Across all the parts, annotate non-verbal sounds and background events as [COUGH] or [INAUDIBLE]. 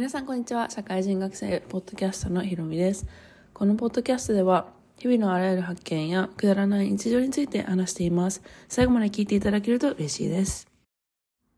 皆さんこんにちは。社会人学生ポッドキャストのひろみです。このポッドキャストでは日々のあらゆる発見やくだらない日常について話しています。最後まで聞いていただけると嬉しいです。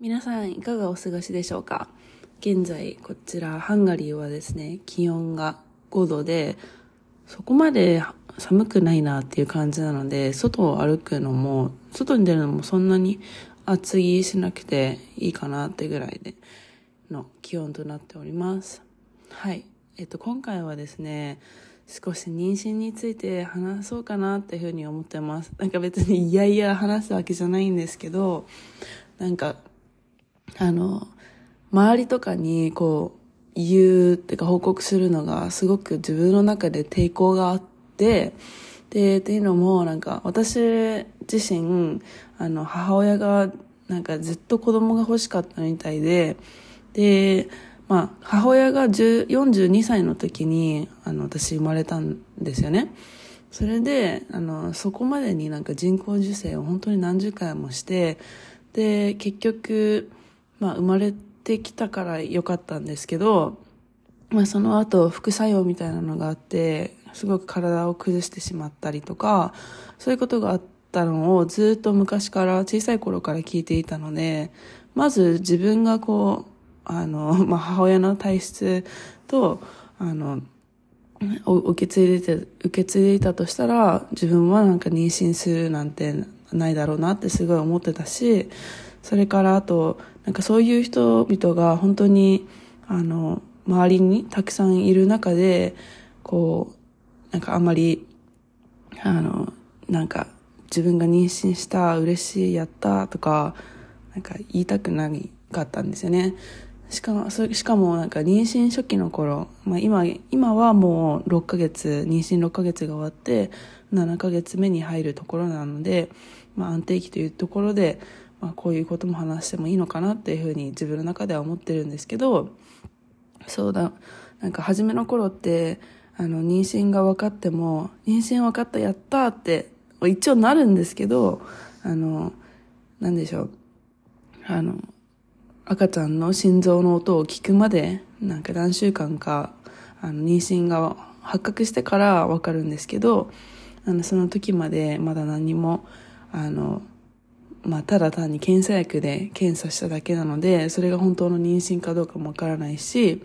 皆さんいかがお過ごしでしょうか？現在こちらハンガリーはですね気温が5度でそこまで寒くないなっていう感じなので外を歩くのも外に出るのもそんなに厚着しなくていいかなってぐらいで。の気温となっております。はい。えっと、今回はですね、少し妊娠について話そうかなっていうふうに思ってます。なんか別にいやいや話すわけじゃないんですけど、なんか、あの、周りとかにこう、言うっていうか報告するのがすごく自分の中で抵抗があって、で、っていうのもなんか私自身、あの、母親がなんかずっと子供が欲しかったみたいで、で、まあ、母親が42歳の時に、あの、私生まれたんですよね。それで、あの、そこまでになんか人工授精を本当に何十回もして、で、結局、まあ、生まれてきたから良かったんですけど、まあ、その後、副作用みたいなのがあって、すごく体を崩してしまったりとか、そういうことがあったのをずっと昔から小さい頃から聞いていたので、まず自分がこう、あの、[LAUGHS] まあ、母親の体質と、あの、受け継いでて、受け継いでいたとしたら、自分はなんか妊娠するなんてないだろうなってすごい思ってたし、それからあと、なんかそういう人々が本当に、あの、周りにたくさんいる中で、こう、なんかあんまり、あの、なんか自分が妊娠した、嬉しい、やったとか、なんか言いたくなかったんですよね。しかも、しかもなんか妊娠初期の頃、まあ今、今はもう6ヶ月、妊娠6ヶ月が終わって、7ヶ月目に入るところなので、まあ安定期というところで、まあこういうことも話してもいいのかなっていうふうに自分の中では思ってるんですけど、そうだ、なんか初めの頃って、あの、妊娠が分かっても、妊娠分かった、やったって、一応なるんですけど、あの、なんでしょう。あの、赤ちゃんの心臓の音を聞くまで、なんか何週間か、あの、妊娠が発覚してからわかるんですけど、あの、その時までまだ何も、あの、まあ、ただ単に検査薬で検査しただけなので、それが本当の妊娠かどうかもわからないし、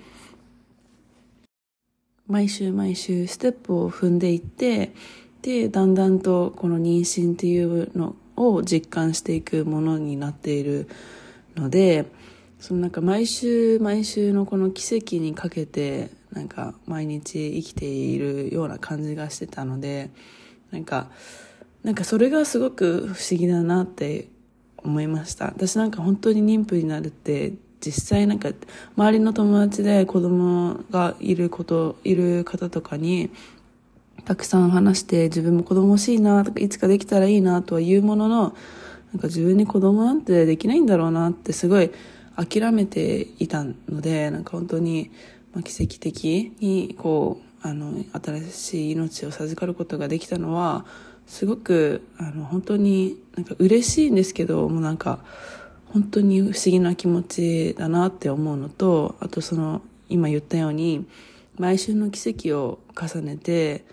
毎週毎週ステップを踏んでいって、で、だんだんとこの妊娠っていうのを実感していくものになっているので、そのなんか毎週毎週のこの奇跡にかけてなんか毎日生きているような感じがしてたのでなんかなんかそれがすごく不思議だなって思いました。私なんか本当に妊婦になるって実際なんか周りの友達で子供がいることいる方とかにたくさん話して自分も子供欲しいなとかいつかできたらいいなとは言うもののなんか自分に子供なんてできないんだろうなってすごい諦めていたので、なんか本当に、ま、奇跡的に、こう、あの、新しい命を授かることができたのは、すごく、あの、本当になんか嬉しいんですけど、もうなんか、本当に不思議な気持ちだなって思うのと、あとその、今言ったように、毎週の奇跡を重ねて、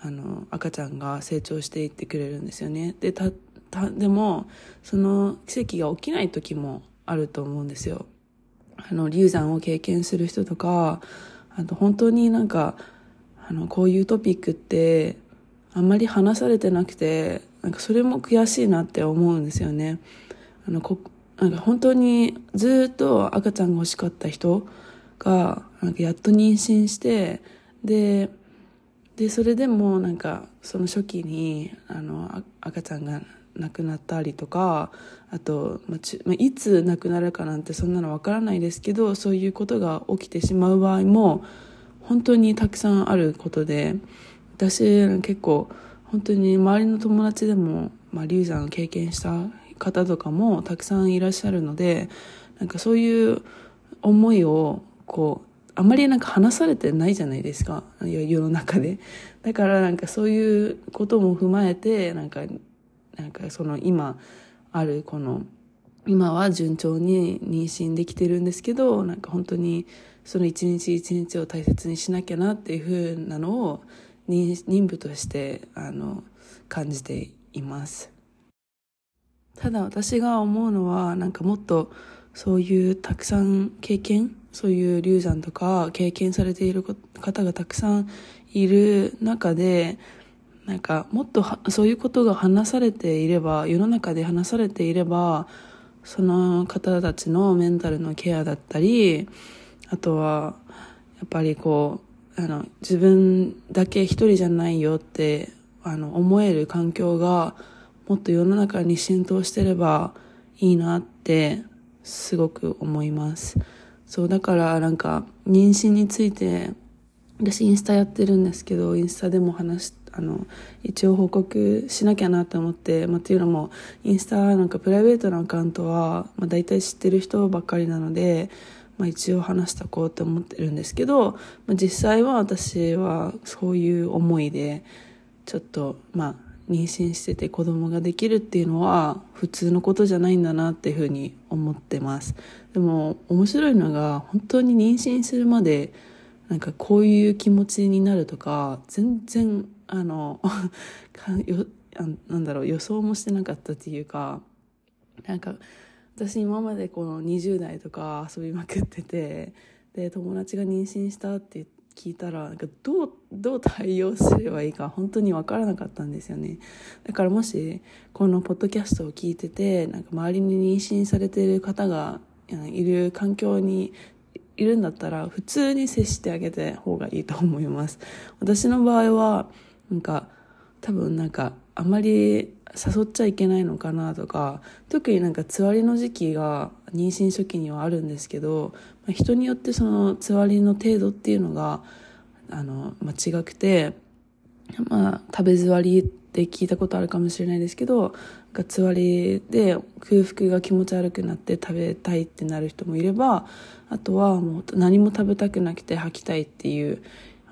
あの、赤ちゃんが成長していってくれるんですよね。で、た、た、でも、その奇跡が起きない時もあると思うんですよ。あの、流産を経験する人とか、あと本当になんか、あの、こういうトピックって、あんまり話されてなくて、なんかそれも悔しいなって思うんですよね。あの、こ、なんか本当にずっと赤ちゃんが欲しかった人が、なんかやっと妊娠して、で、で、それでもなんか、その初期に、あの、赤ちゃんが亡くなったりとかあと、まあ、いつ亡くなるかなんてそんなのわからないですけどそういうことが起きてしまう場合も本当にたくさんあることで私結構本当に周りの友達でも、まあ、流産を経験した方とかもたくさんいらっしゃるのでなんかそういう思いをこうあまりなんか話されてないじゃないですか世の中で。だからなんかそういうことも踏まえてなんかなんかその今あるこの今は順調に妊娠できてるんですけどなんか本当にその一日一日を大切にしなきゃなっていうふうなのを任務としてあの感じています。ただ私が思うのはなんかもっとそういうたくさん経験そういう流産とか経験されている方がたくさんいる中でなんかもっとそういうことが話されていれば世の中で話されていればその方たちのメンタルのケアだったりあとはやっぱりこうあの自分だけ一人じゃないよってあの思える環境がもっと世の中に浸透してればいいなってすごく思います。そう、だからなんか妊娠について私インスタやってるんですけど、インスタでも話して、あの、一応報告しなきゃなと思って、まあ、っていうのも、インスタなんかプライベートなアカウントは、まあ、大体知ってる人ばっかりなので、まあ、一応話したこうと思ってるんですけど、まあ、実際は私はそういう思いで、ちょっと、まあ、妊娠してて子供ができるっていうのは普通のことじゃないんだなっていうふうに思ってます。でも面白いのが本当に妊娠するまでなんかこういう気持ちになるとか全然あの [LAUGHS] よあなんだろう予想もしてなかったっていうかなんか私今までこの20代とか遊びまくっててで友達が妊娠したって聞いたらなんかどうどう対応すればいいか本当に分からなかったんですよね。だからもしこのポッドキャストを聞いててなんか周りに妊娠されてる方がいる環境にいるんだったら普通に接してあげた方がいいと思います。私の場合はなんか多分なんかあまり誘っちゃいけないのかなとか特になんかつわりの時期が妊娠初期にはあるんですけど、まあ、人によってそのつわりの程度っていうのがあの、まあ、違くて、まあ、食べ座りって聞いたことあるかもしれないですけどつわりで空腹が気持ち悪くなって食べたいってなる人もいればあとはもう何も食べたくなくて吐きたいっていう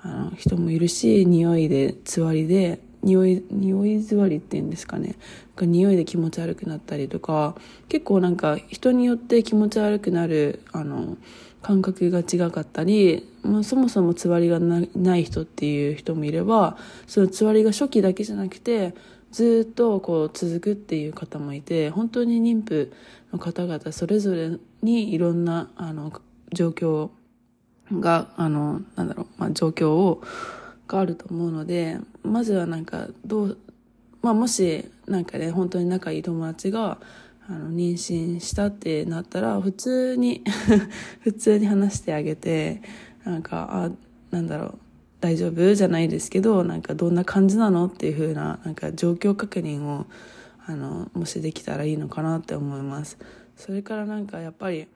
あの人もいるし匂いでつわりで匂い匂い座りっていうんですかね。匂いで気持ち悪くなったりとか結構なんか人によって気持ち悪くなるあの感覚が違かったり、まあ、そもそもつわりがない人っていう人もいればそのつわりが初期だけじゃなくてずっとこう続くっていう方もいて本当に妊婦の方々それぞれにいろんなあの状況があのなんだろう、まあ、状況をがあると思うのでまずはなんかどう、まあ、もしなんかね本当に仲いい友達があの妊娠したってなったら普通に [LAUGHS] 普通に話してあげてなんかあなんだろう大丈夫？じゃないですけどなんかどんな感じなの？っていう風ななんか状況確認をあのもしできたらいいのかなって思います。それからなんかやっぱり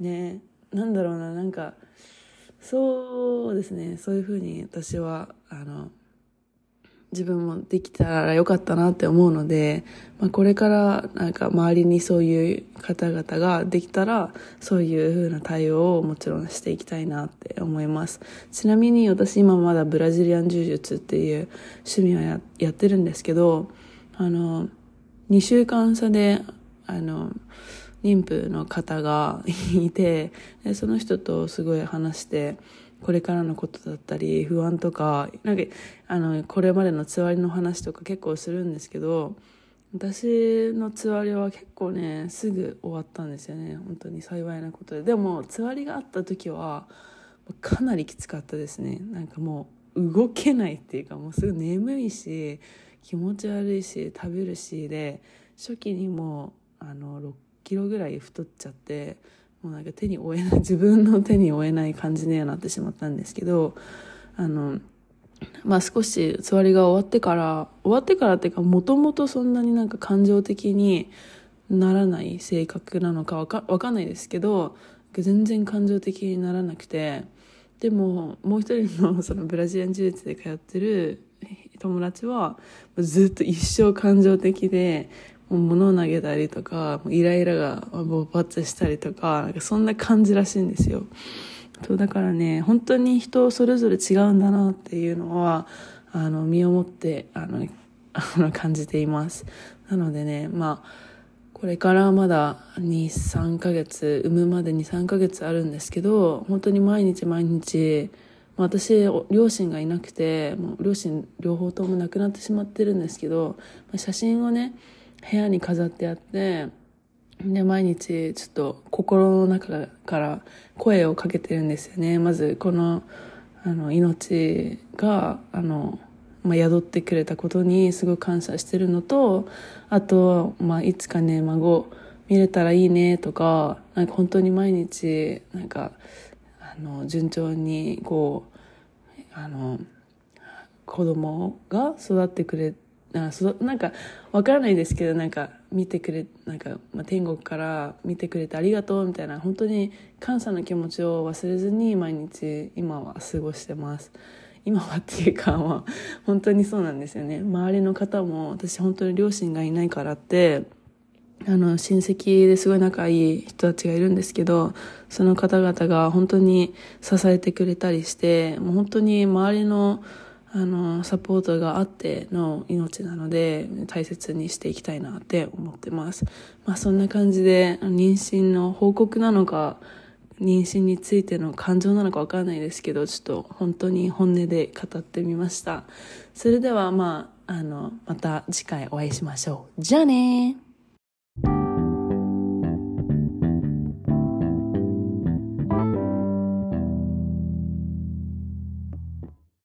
ねなんだろうななんかそうですね。そういうふうに私はあの自分もできたらよかったなって思うので、まあ、これからなんか周りにそういう方々ができたらそういうふうな対応をもちろんしていきたいなって思います。ちなみに私今まだブラジリアン柔術っていう趣味はやってるんですけどあの2週間差であの妊婦の方が [LAUGHS] いてその人とすごい話してこれからのことだったり不安とかなんかあのこれまでのつわりの話とか結構するんですけど私のつわりは結構ねすぐ終わったんですよね。本当に幸いなことで。でもつわりがあった時はかなりきつかったですね。なんかもう動けないっていうかもうすぐ眠いし気持ち悪いし食べるしで初期にもあのキロぐらい太っちゃってもうなんか手に負えない [LAUGHS] 自分の手に負えない感じにはなってしまったんですけどあのまあ少し座りが終わってから終わってからっていうかもともとそんなになんか感情的にならない性格なのかわかかんないですけど全然感情的にならなくてでももう一人の [LAUGHS] そのブラジリアン柔術で通ってる友達はずっと一生感情的で物を投げたりとかイライラが勃発したりとかなんかそんな感じらしいんですよ。そうだからね本当に人それぞれ違うんだなっていうのはあの身をもってあの感じています。なのでねまあこれからまだ23ヶ月産むまで23ヶ月あるんですけど本当に毎日毎日私両親がいなくてもう両親両方とも亡くなってしまってるんですけど写真をね部屋に飾ってあってで毎日ちょっと心の中から声をかけてるんですよね。まずこのあの命があの、まあ、宿ってくれたことにすごく感謝してるのとあと、まあ、いつかね孫見れたらいいねとかなんか本当に毎日なんかあの順調にこうあの子供が育ってくれてあそなんかわからないですけどなんか見てくれなんか、まあ、天国から見てくれてありがとうみたいな本当に感謝の気持ちを忘れずに毎日今は過ごしてます。今はっていうか、[LAUGHS] まあ、本当にそうなんですよね。周りの方も私本当に両親がいないからってあの、親戚ですごい仲いい人たちがいるんですけど、その方々が本当に支えてくれたりして、もう本当に周りの、あの、サポートがあっての命なので、大切にしていきたいなって思ってます。まあそんな感じで、妊娠の報告なのか、妊娠についての感情なのかわからないですけど、ちょっと本当に本音で語ってみました。それではまあ、あの、また次回お会いしましょう。じゃあねー